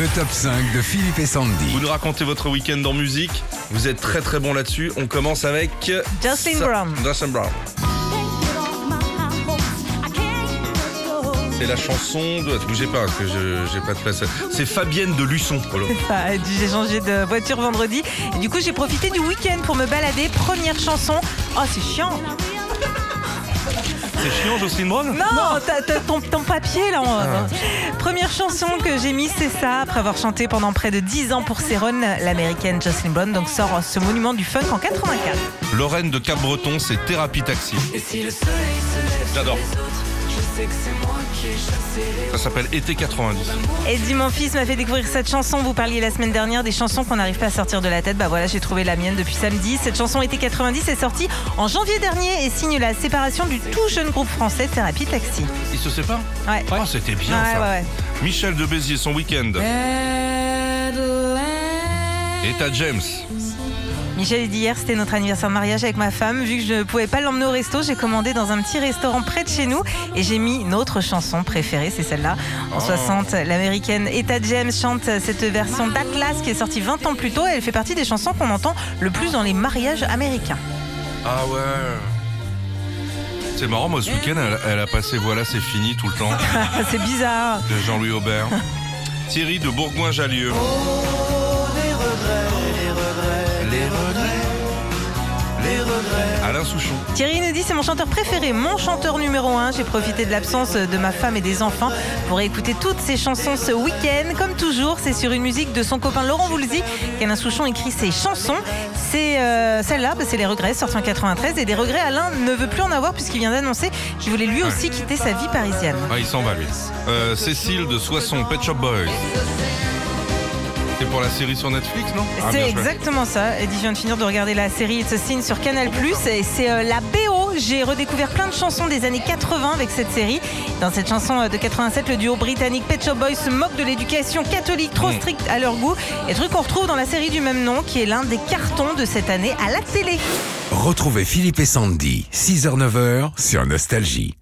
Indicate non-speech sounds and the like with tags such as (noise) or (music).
Le top 5 de Philippe et Sandy. Vous nous racontez votre week-end en musique. Vous êtes très très bon là-dessus. On commence avec Sa- Brown. Jocelyn Brown. C'est la chanson de. Bougez pas, que je j'ai pas de place. C'est Fabienne de Luçon. Ça, J'ai changé de voiture vendredi. Et du coup, j'ai profité du week-end pour me balader. Première chanson. Oh, c'est chiant. C'est chiant, Jocelyn Brown? Non, t'as- t'as ton, ton papier là. Première chanson que j'ai mise, c'est ça. Après avoir chanté pendant près de 10 ans pour Céron, l'américaine Jocelyn Brown. Donc sort ce monument du funk en 84. Lorraine de Cap-Breton, c'est Thérapie Taxi. J'adore. Ça s'appelle Été 90. Eddie, mon fils, m'a fait découvrir cette chanson. Vous parliez la semaine dernière des chansons qu'on n'arrive pas à sortir de la tête. Bah voilà, j'ai trouvé la mienne depuis samedi. Cette chanson Été 90 est sortie en janvier dernier et signe la séparation du tout jeune groupe français Thérapie Taxi. Il se sépare Ouais. Oh, c'était bien Ouais, ça. ouais, ouais. Michel de Béziers, son week-end. Et t'as James. Michel dit hier, c'était notre anniversaire de mariage avec ma femme. Vu que je ne pouvais pas l'emmener au resto, j'ai commandé dans un petit restaurant près de chez nous et j'ai mis notre chanson préférée, c'est celle-là. En 60, l'américaine Etta James chante cette version d'Atlas qui est sortie 20 ans plus tôt. Elle fait partie des chansons qu'on entend le plus dans les mariages américains. Ah ouais. C'est marrant, moi ce week-end, elle, elle a passé Voilà, c'est fini tout le temps (laughs) c'est bizarre. de Jean-Louis Aubert. Thierry de Bourgoin-Jallieu. Regrets, les regrets. Alain Souchon. Thierry nous dit c'est mon chanteur préféré, mon chanteur numéro un. J'ai profité de l'absence de ma femme et des enfants pour écouter toutes ses chansons ce week-end. Comme toujours, c'est sur une musique de son copain Laurent Voulzy qu'Alain Souchon écrit ses chansons. C'est euh, celle-là, bah, c'est Les Regrets, sorti en 93. Et des regrets, Alain ne veut plus en avoir puisqu'il vient d'annoncer qu'il voulait lui aussi quitter sa vie parisienne. Ah, il s'en va lui. Euh, Cécile de Soissons, Pet Shop Boys. C'est pour la série sur Netflix, non? Ah, c'est joué. exactement ça. Eddie vient de finir de regarder la série It's a Sin sur Canal+. Et c'est euh, la BO. J'ai redécouvert plein de chansons des années 80 avec cette série. Dans cette chanson euh, de 87, le duo britannique Pet Shop Boys se moque de l'éducation catholique trop Mm. stricte à leur goût. Et truc qu'on retrouve dans la série du même nom, qui est l'un des cartons de cette année à la télé. Retrouvez Philippe et Sandy, 6h-9h sur Nostalgie.